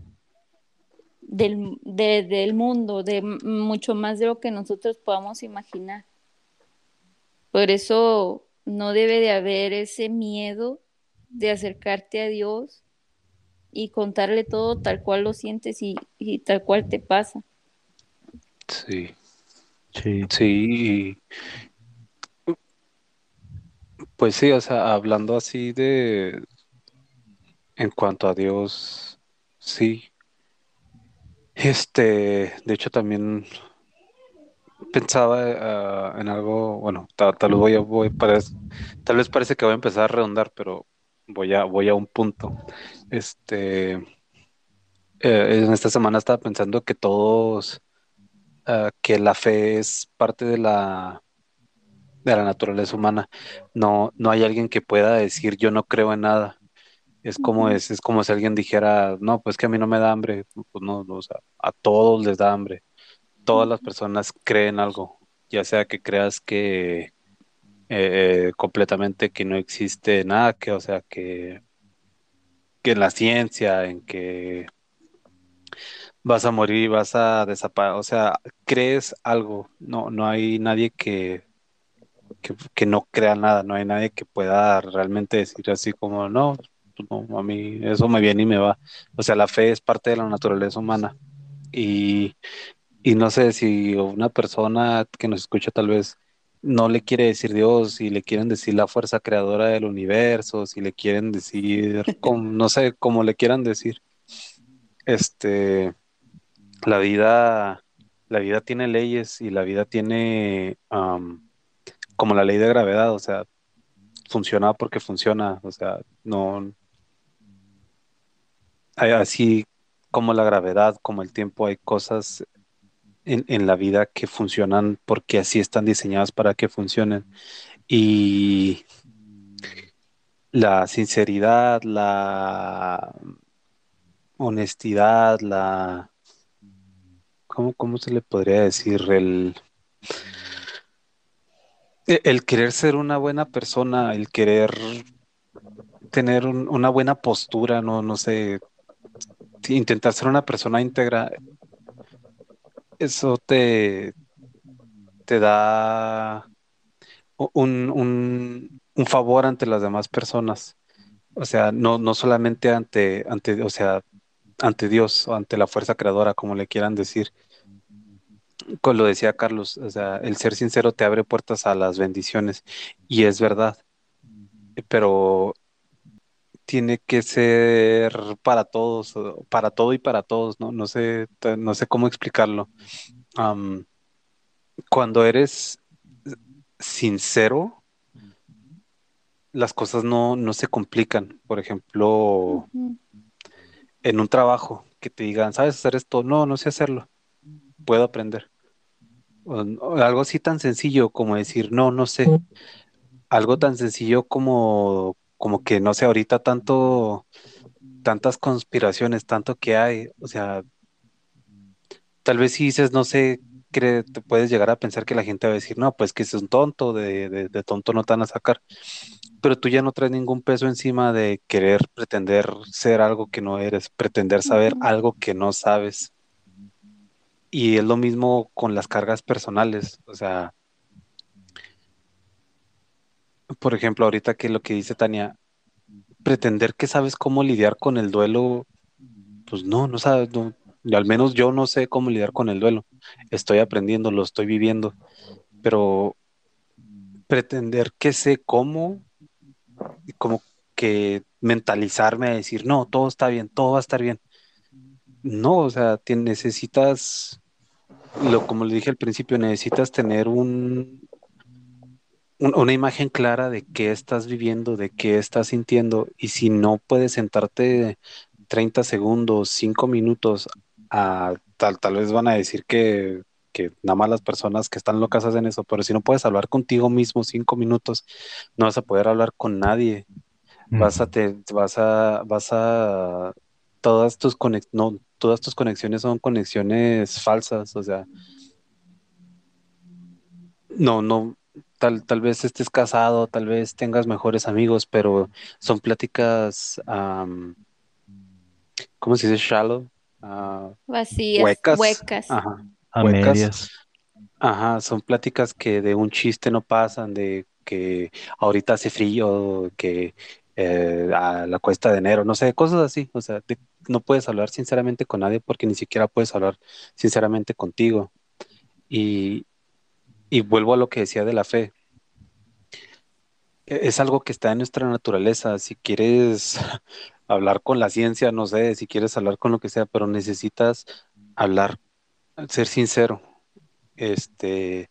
del, del mundo, de mucho más de lo que nosotros podamos imaginar. Por eso no debe de haber ese miedo de acercarte a Dios y contarle todo tal cual lo sientes y, y tal cual te pasa. Sí. Sí. Sí. Pues sí, o sea, hablando así de, en cuanto a Dios, sí. Este, de hecho también pensaba ah, en algo, bueno, tal, vez voy a, voy, tal vez parece que voy a empezar a redondar, pero voy a, voy a un punto. Este, eh, en esta semana estaba pensando que todos, ah, que la fe es parte de la de la naturaleza humana. No, no hay alguien que pueda decir yo no creo en nada. Es como es, es como si alguien dijera, no, pues que a mí no me da hambre. Pues no, o sea, a todos les da hambre. Todas las personas creen algo, ya sea que creas que eh, completamente que no existe nada, que, o sea, que, que en la ciencia, en que vas a morir, vas a desaparecer, o sea, crees algo. No, no hay nadie que que, no crea nada, no hay nadie que pueda realmente decir así como, no, no, a mí eso me viene y me va. O sea, la fe es parte de la naturaleza humana. Y, y no sé si una persona que nos escucha tal vez no le quiere decir Dios, si le quieren decir la fuerza creadora del universo, si le quieren decir, [laughs] no sé, cómo le quieran decir. Este, la vida, la vida tiene leyes y la vida tiene como la ley de gravedad, o sea, funciona porque funciona, o sea, no... Así como la gravedad, como el tiempo, hay cosas en, la vida que funcionan porque así están diseñadas para que funcionen. Y la sinceridad, la honestidad, la... ¿Cómo, cómo se le podría decir? El e, el querer ser una buena persona, el querer tener una buena postura, no, no sé, intentar ser una persona íntegra, eso te, te da un, favor ante las demás personas. O sea, no, no solamente ante, ante, o sea, ante Dios o ante la fuerza creadora, como le quieran decir, como lo decía Carlos, o sea, el ser sincero te abre puertas a las bendiciones y es verdad, pero tiene que ser para todos, para todo y para todos, ¿no? No sé, no sé cómo explicarlo. cuando eres sincero, las cosas no, no se complican. Por ejemplo, en un trabajo, que te digan, ¿sabes hacer esto? No, no sé hacerlo. Puedo aprender algo así tan sencillo como decir, no, no sé. Algo tan sencillo como, como que, no sé, ahorita tanto, tantas conspiraciones, tanto que hay, o sea, tal vez si dices, no sé, te puedes llegar a pensar que la gente va a decir, no, pues que es un tonto, de, de, tonto no te van a sacar. Pero tú ya no traes ningún peso encima de querer pretender ser algo que no eres, pretender saber algo que no sabes. Y es lo mismo con las cargas personales, o sea, por ejemplo, ahorita que lo que dice Tania, pretender que sabes cómo lidiar con el duelo, pues no, no sabes, al menos yo no sé cómo lidiar con el duelo. Estoy aprendiendo, lo estoy viviendo, pero pretender que sé cómo, como que mentalizarme a decir, no, todo está bien, todo va a estar bien. No, o sea, necesitas lo, como le dije al principio, necesitas tener un, una imagen clara de qué estás viviendo, de qué estás sintiendo, y si no puedes sentarte 30 segundos, 5 minutos, a, tal, tal vez van a decir que, que nada más las personas que están locas hacen eso, pero si no puedes hablar contigo mismo 5 minutos, no vas a poder hablar con nadie. Vas a, te, vas a, vas a, todas tus no, todas tus conexiones son conexiones falsas, o sea, no, no, tal, tal vez estés casado, tal vez tengas mejores amigos, pero son pláticas, ¿cómo se dice? Shallow. Uh, Vacías, huecas. huecas. Ajá, A huecas. medias. Ajá, son pláticas que de un chiste no pasan, de que ahorita hace frío, que eh, a la cuesta de enero, no sé, cosas así. O sea, de- no puedes hablar sinceramente con nadie porque ni siquiera puedes hablar sinceramente contigo. Y, y vuelvo a lo que decía de la fe. E- Es algo que está en nuestra naturaleza. Si quieres [laughs] hablar con la ciencia, no sé, si quieres hablar con lo que sea, pero necesitas hablar, ser sincero. Este,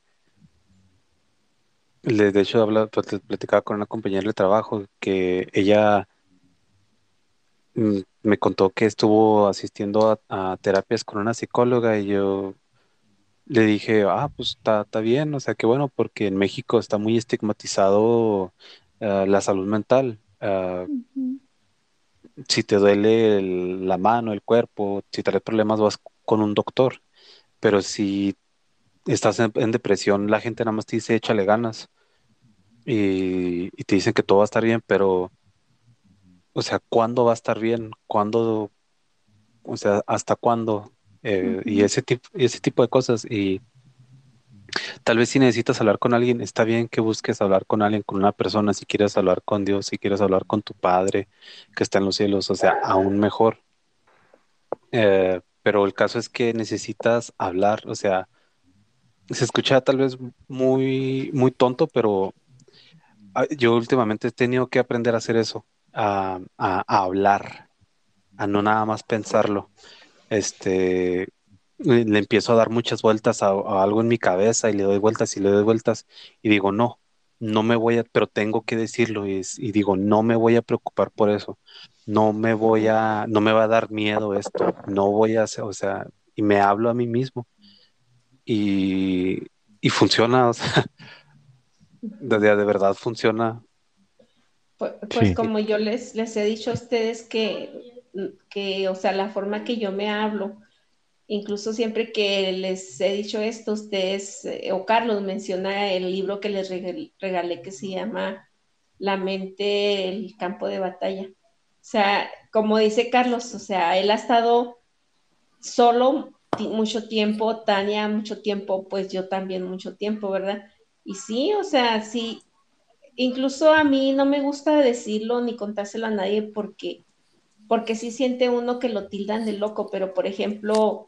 de hecho, habla, plat- platicaba con una compañera de trabajo que ella mm, me contó que estuvo asistiendo a terapias con una psicóloga y yo le dije, ah, pues está, está bien, o sea, qué bueno, porque en México está muy estigmatizado eh, la salud mental. Ah, si te duele el- la mano, el cuerpo, si traes problemas, vas con un doctor, pero si estás en, en depresión, la gente nada más te dice, échale ganas y, y te dicen que todo va a estar bien, pero, o sea, ¿cuándo va a estar bien? ¿Cuándo? O sea, ¿hasta cuándo? Eh, y ese tipo, ese tipo de cosas. Y tal vez si necesitas hablar con alguien, está bien que busques hablar con alguien, con una persona, si quieres hablar con Dios, si quieres hablar con tu Padre que está en los cielos, o sea, aún mejor. Eh, pero el caso es que necesitas hablar, o sea, se escucha tal vez muy, muy tonto, pero ah, yo últimamente he tenido que aprender a hacer eso, a, a- a hablar, a no nada más pensarlo. Este, le le empiezo a dar muchas vueltas a, a algo en mi cabeza y le doy vueltas y le doy vueltas y digo, no, no me voy a, pero tengo que decirlo y, digo, no me voy a preocupar por eso, no me voy a, no me va a dar miedo esto, no voy a hacer, o sea, y me hablo a mí mismo y, y funciona, o sea, [laughs] de, de verdad funciona. Pues, pues Sí. como yo les, les he dicho a ustedes que, que, o sea, la forma que yo me hablo, incluso siempre que les he dicho esto, ustedes, eh, o Carlos menciona el libro que les regal- regalé que se llama La mente, el campo de batalla. O sea, como dice Carlos, o sea, él ha estado solo mucho tiempo, Tania mucho tiempo, pues yo también mucho tiempo, ¿verdad? Y sí, o sea, sí, incluso a mí no me gusta decirlo ni contárselo a nadie porque, porque sí siente uno que lo tildan de loco, pero por ejemplo,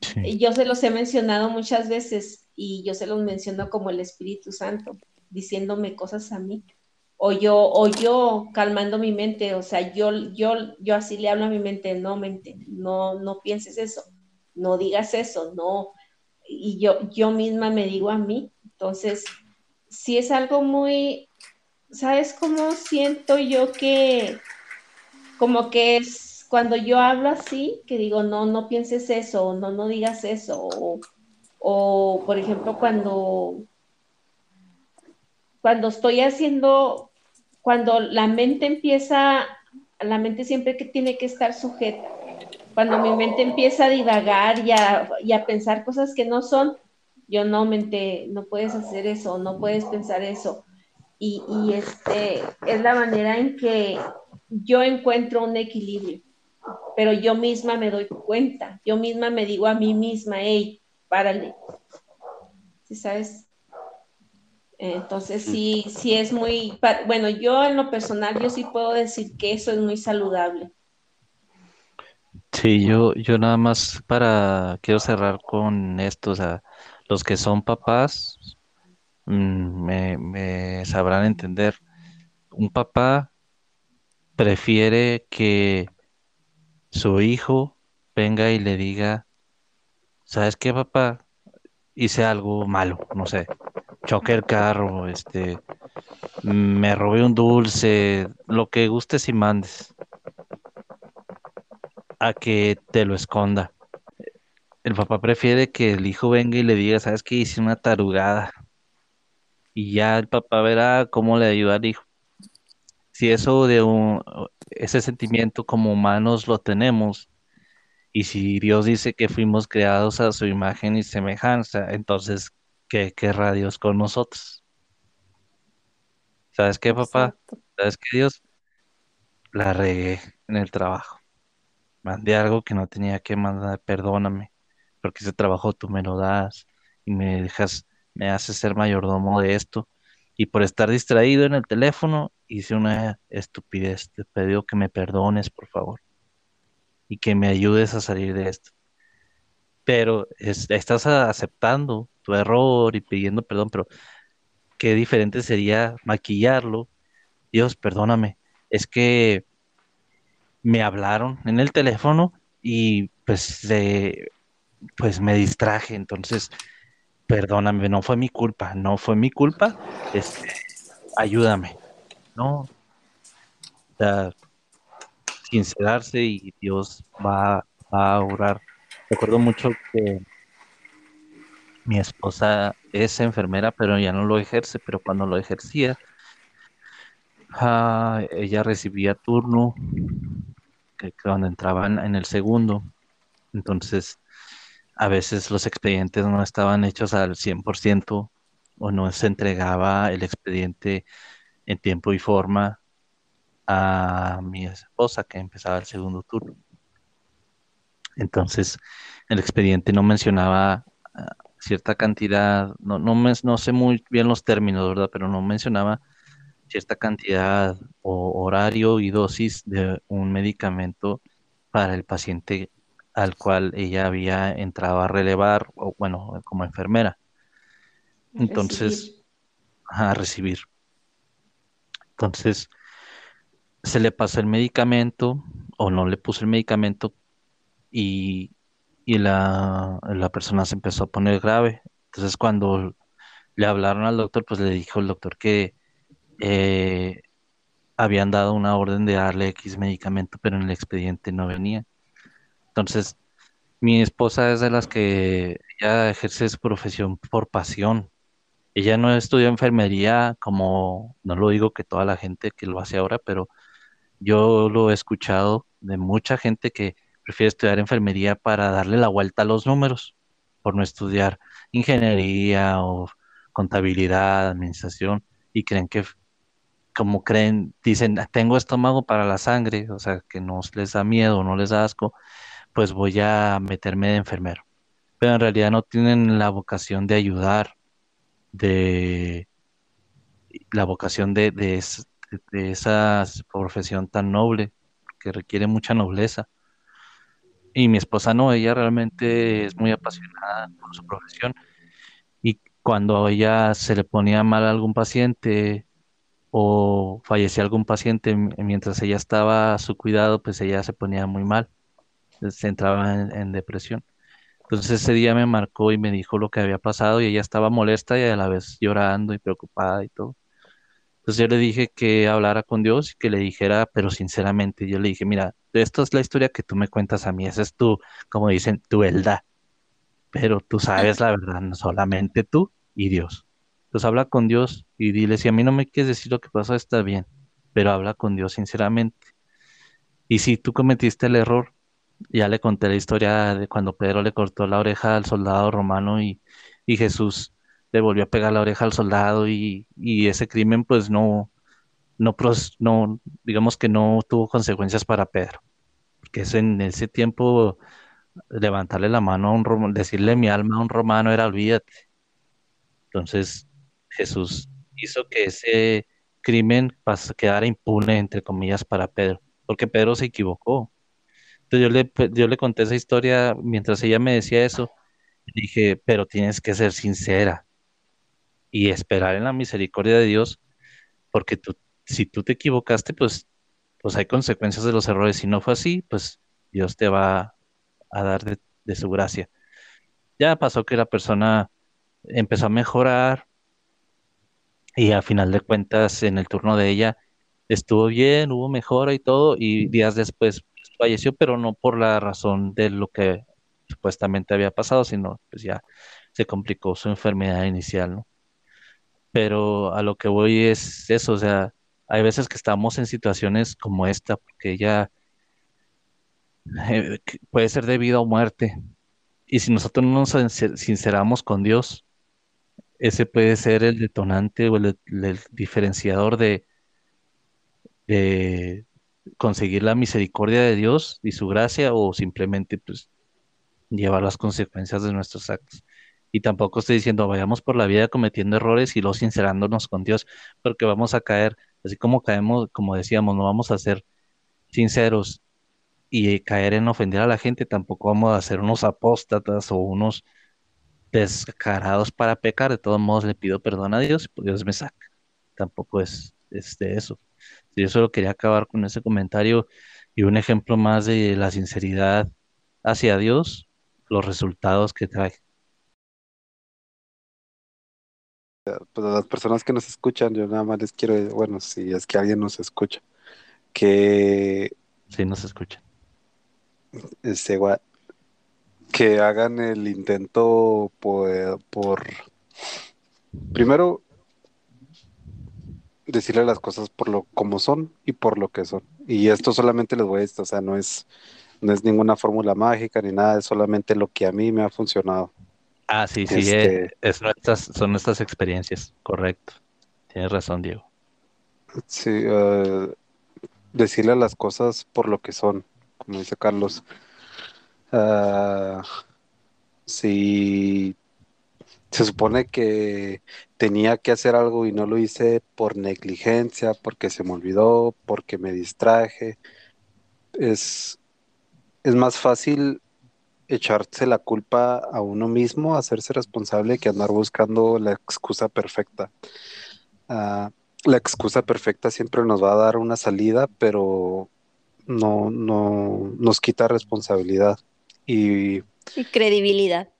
Sí. yo se los he mencionado muchas veces y yo se los menciono como el Espíritu Santo, diciéndome cosas a mí. O yo, o yo calmando mi mente, o sea, yo, yo, yo así le hablo a mi mente, no mente, no, no pienses eso, no digas eso, no. Y yo, yo misma me digo a mí. Entonces, sí es algo muy, ¿sabes cómo siento yo que como que es cuando yo hablo así, que digo, no, no pienses eso, no, no digas eso, o, por ejemplo, cuando, cuando estoy haciendo, cuando la mente empieza, la mente siempre que tiene que estar sujeta, cuando mi mente empieza a divagar y a, a pensar cosas que no son, yo no, mente, no puedes hacer eso, no puedes pensar eso. Y, y este es la manera en que yo encuentro un equilibrio, pero yo misma me doy cuenta, yo misma me digo a mí misma, hey, párale, ¿sí sabes? Entonces sí, sí es muy, bueno, yo en lo personal, yo sí puedo decir que eso es muy saludable. Sí, yo, yo nada más para, quiero cerrar con esto, o sea, los que son papás mm, me sabrán entender. Un papá prefiere que su hijo venga y le diga, ¿sabes qué, papá? hice algo malo, no sé, choqué el carro, este, me robé un dulce, lo que gustes y mandes, a que te lo esconda. El papá prefiere que el hijo venga y le diga, ¿sabes qué? Hice una tarugada. Y ya el papá verá cómo le ayuda al hijo. Si eso de un, ese sentimiento como humanos lo tenemos, y si Dios dice que fuimos creados a su imagen y semejanza, entonces, ¿qué querrá Dios con nosotros? ¿Sabes qué, papá? ¿Sabes qué, Dios? La regué en el trabajo. Mandé algo que no tenía que mandar, perdóname, porque ese trabajo tú me lo das y me dejas, me haces ser mayordomo de esto. Y por estar distraído en el teléfono, hice una estupidez. Te pido que me perdones, por favor, y que me ayudes a salir de esto. Pero es- estás aceptando tu error y pidiendo perdón, pero qué diferente sería maquillarlo. Dios, perdóname, es que me hablaron en el teléfono y pues, pues me distraje, entonces, perdóname, no fue mi culpa, no fue mi culpa, ayúdame, ¿no? O sincerarse y Dios va, a orar. Recuerdo mucho que mi esposa es enfermera, pero ya no lo ejerce, pero cuando lo ejercía, ah, ella recibía turno que cuando entraban en el segundo, entonces a veces los expedientes no estaban hechos al 100% o no se entregaba el expediente en tiempo y forma a mi esposa que empezaba el segundo turno. Entonces el expediente no mencionaba ah, cierta cantidad, no, no, me- no sé muy bien los términos, ¿verdad? Pero no mencionaba cierta cantidad o horario y dosis de un medicamento para el paciente al cual ella había entrado a relevar, o bueno, como enfermera. Entonces, Recibir. a recibir. Entonces, se le pasó el medicamento o no le puso el medicamento y, y la, la persona se empezó a poner grave. Entonces, cuando le hablaron al doctor, pues le dijo el doctor que eh, habían dado una orden de darle X medicamento, pero en el expediente no venía. Entonces, mi esposa es de las que ella ejerce su profesión por pasión. Ella no estudió enfermería como, no lo digo que toda la gente que lo hace ahora, pero yo lo he escuchado de mucha gente que prefiere estudiar enfermería para darle la vuelta a los números, por no estudiar ingeniería o contabilidad, administración, y creen que como creen, dicen, "Ah, tengo estómago para la sangre, o sea, que no les da miedo, no les da asco, pues voy a meterme de enfermero. Pero en realidad no tienen la vocación de ayudar, de la vocación de, de, es- de esa profesión tan noble, que requiere mucha nobleza. Y mi esposa no, ella realmente es muy apasionada por su profesión. Y cuando a ella se le ponía mal a algún paciente, o fallecía algún paciente mientras ella estaba a su cuidado, pues ella se ponía muy mal, se entraba en, en depresión. Entonces ese día me marcó y me dijo lo que había pasado y ella estaba molesta y a la vez llorando y preocupada y todo. Entonces yo le dije que hablara con Dios y que le dijera, pero sinceramente, yo le dije, mira, esto es la historia que tú me cuentas a mí, esa es tu, como dicen, tu verdad, pero tú sabes la verdad, no solamente tú y Dios. Entonces habla con Dios y dile, si a mí no me quieres decir lo que pasó, está bien, pero habla con Dios sinceramente. Y si tú cometiste el error, ya le conté la historia de cuando Pedro le cortó la oreja al soldado romano y, y Jesús le volvió a pegar la oreja al soldado y, y ese crimen pues no, no, no, digamos que no tuvo consecuencias para Pedro, porque en ese tiempo levantarle la mano a un romano, decirle mi alma a un romano era olvídate. Entonces Jesús hizo que ese crimen quedara impune, entre comillas, para Pedro, porque Pedro se equivocó. Yo le, pe- yo le conté esa historia mientras ella me decía eso, dije, pero tienes que ser sincera y esperar en la misericordia de Dios, porque tú, si tú te equivocaste, pues, pues hay consecuencias de los errores. Si no fue así, pues Dios te va a dar de, de su gracia. Ya pasó que la persona empezó a mejorar y a final de cuentas en el turno de ella estuvo bien, hubo mejora y todo y días después falleció, pero no por la razón de lo que supuestamente había pasado, sino pues ya se complicó su enfermedad inicial, ¿no? Pero a lo que voy es eso, o sea, hay veces que estamos en situaciones como esta, porque ella eh, puede ser debido a muerte. Y si nosotros no nos sinceramos con Dios, ese puede ser el detonante o el, diferenciador de, de conseguir la misericordia de Dios y su gracia o simplemente pues llevar las consecuencias de nuestros actos. Y tampoco estoy diciendo vayamos por la vida cometiendo errores y luego sincerándonos con Dios, porque vamos a caer, así como caemos, como decíamos, no vamos a ser sinceros y caer en ofender a la gente, tampoco vamos a ser unos apóstatas o unos descarados para pecar. De todos modos, le pido perdón a Dios y Dios me saca. Tampoco es, es de eso. Yo solo quería acabar con ese comentario y un ejemplo más de la sinceridad hacia Dios, los resultados que trae. Pues a las personas que nos escuchan, yo nada más les quiero, bueno, si es que alguien nos escucha, que... Sí, nos escucha. Este, que hagan el intento por, por primero decirle las cosas por lo como son y por lo que son. Y esto solamente les voy a decir, o sea, no es, no es ninguna fórmula mágica ni nada, es solamente lo que a mí me ha funcionado. Ah, sí, sí, este, eh, es, son nuestras experiencias, correcto. Tienes razón, Diego. Sí, uh, decirle las cosas por lo que son, como dice Carlos. Uh, si se supone que tenía que hacer algo y no lo hice por negligencia, porque se me olvidó, porque me distraje, es, es más fácil echarse la culpa a uno mismo, hacerse responsable, que andar buscando la excusa perfecta. Ah, la excusa perfecta siempre nos va a dar una salida, pero no, no nos quita responsabilidad y, y credibilidad.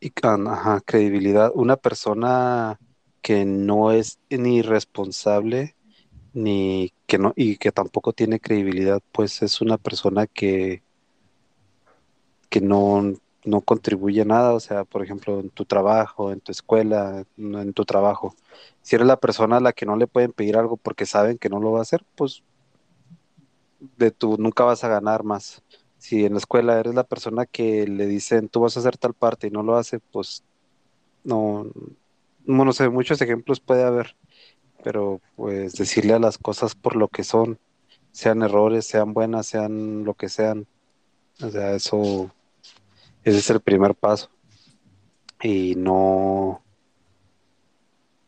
Y, ajá, credibilidad. Una persona que no es ni responsable ni que no y que tampoco tiene credibilidad, pues es una persona que que no, no contribuye nada, o sea, por ejemplo, en tu trabajo, en tu escuela, en tu trabajo. Si eres la persona a la que no le pueden pedir algo porque saben que no lo va a hacer, pues de tu nunca vas a ganar más. Si en la escuela eres la persona que le dicen tú vas a hacer tal parte y no lo hace, pues no, no sé, muchos ejemplos puede haber, pero pues decirle a las cosas por lo que son, sean errores, sean buenas, sean lo que sean, o sea, eso ese es el primer paso. Y no.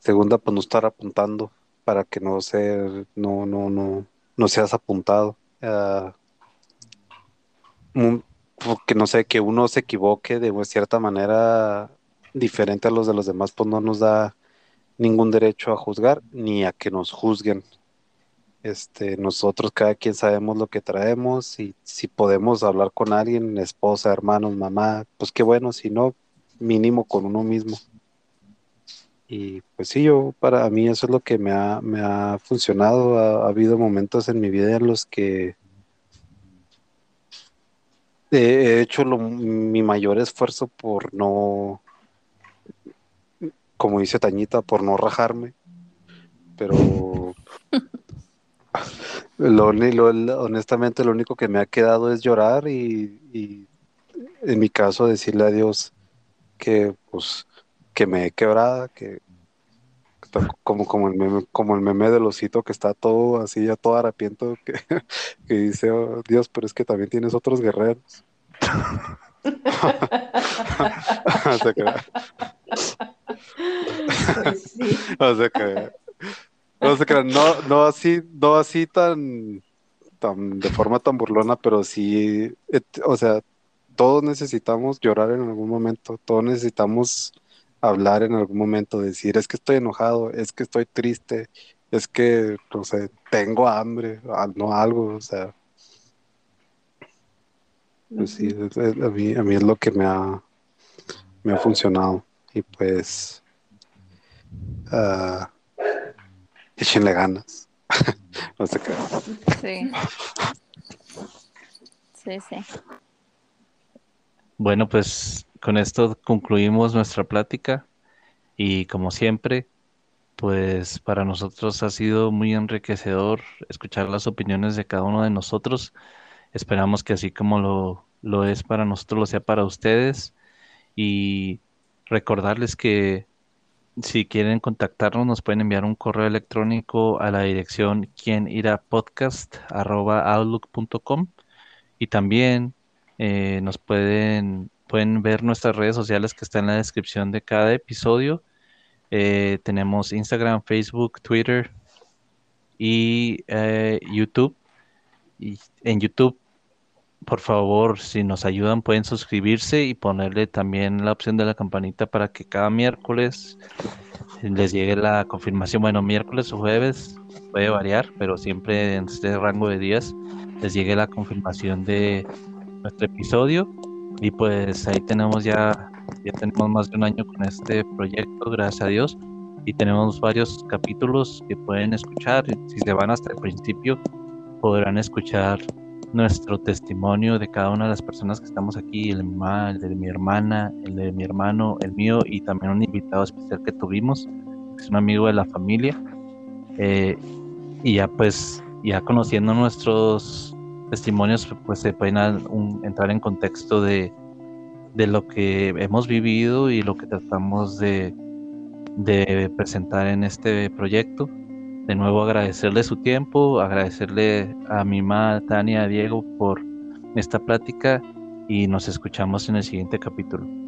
Segunda, pues no estar apuntando para que no ser, no, no, no, no seas apuntado. Uh, que no sé, que uno se equivoque de cierta manera diferente a los de los demás, pues no nos da ningún derecho a juzgar ni a que nos juzguen. Este, nosotros cada quien sabemos lo que traemos y si podemos hablar con alguien, esposa, hermanos, mamá, pues qué bueno, si no, mínimo con uno mismo. Y pues sí, yo para mí eso es lo que me ha, me ha funcionado. Ha, habido momentos en mi vida en los que he hecho mi mayor esfuerzo por no, como dice Tañita, por no rajarme, pero [laughs] Lo, honestamente, lo único que me ha quedado es llorar y, en mi caso decirle a Dios que pues que me he quebrada, que como, como, el meme, como el del osito que está todo así, ya todo harapiento, [laughs] que, dice, oh, Dios, pero es que también tienes otros guerreros. [laughs] o sea que, no no, no así, no así tan, tan, de forma tan burlona, pero sí, o sea, todos necesitamos llorar en algún momento, todos necesitamos hablar en algún momento, decir, es que estoy enojado, es que estoy triste, es que, no sé, tengo hambre, no algo, o sea. Pues sí, a, mí, a mí es lo que me ha, me ha funcionado. y pues uh, échenle ganas. [laughs] no sé qué. Sí. Sí, sí. Bueno, pues con esto concluimos nuestra plática y como siempre, pues para nosotros ha sido muy enriquecedor escuchar las opiniones de cada uno de nosotros. Esperamos que así como lo, lo es para nosotros, lo sea para ustedes y recordarles que si quieren contactarnos nos pueden enviar un correo electrónico a la dirección quien y también eh, nos pueden, pueden ver nuestras redes sociales que están en la descripción de cada episodio. Eh, tenemos Instagram, Facebook, Twitter y eh, YouTube. Y en YouTube, por favor, si nos ayudan, pueden suscribirse y ponerle también la opción de la campanita para que cada miércoles les llegue la confirmación. Bueno, miércoles o jueves puede variar, pero siempre en este rango de días les llegue la confirmación de nuestro episodio y pues ahí tenemos ya ya tenemos más de un año con este proyecto gracias a Dios y tenemos varios capítulos que pueden escuchar si se van hasta el principio podrán escuchar nuestro testimonio de cada una de las personas que estamos aquí el de de mi hermana el de mi hermano el mío y también un invitado especial que tuvimos que es un amigo de la familia eh, y ya pues ya conociendo nuestros testimonios pues se pueden entrar en contexto de, de, lo que hemos vivido y lo que tratamos de, de presentar en este proyecto. De nuevo agradecerle su tiempo, agradecerle a mi mamá Tania, a Diego por esta plática y nos escuchamos en el siguiente capítulo.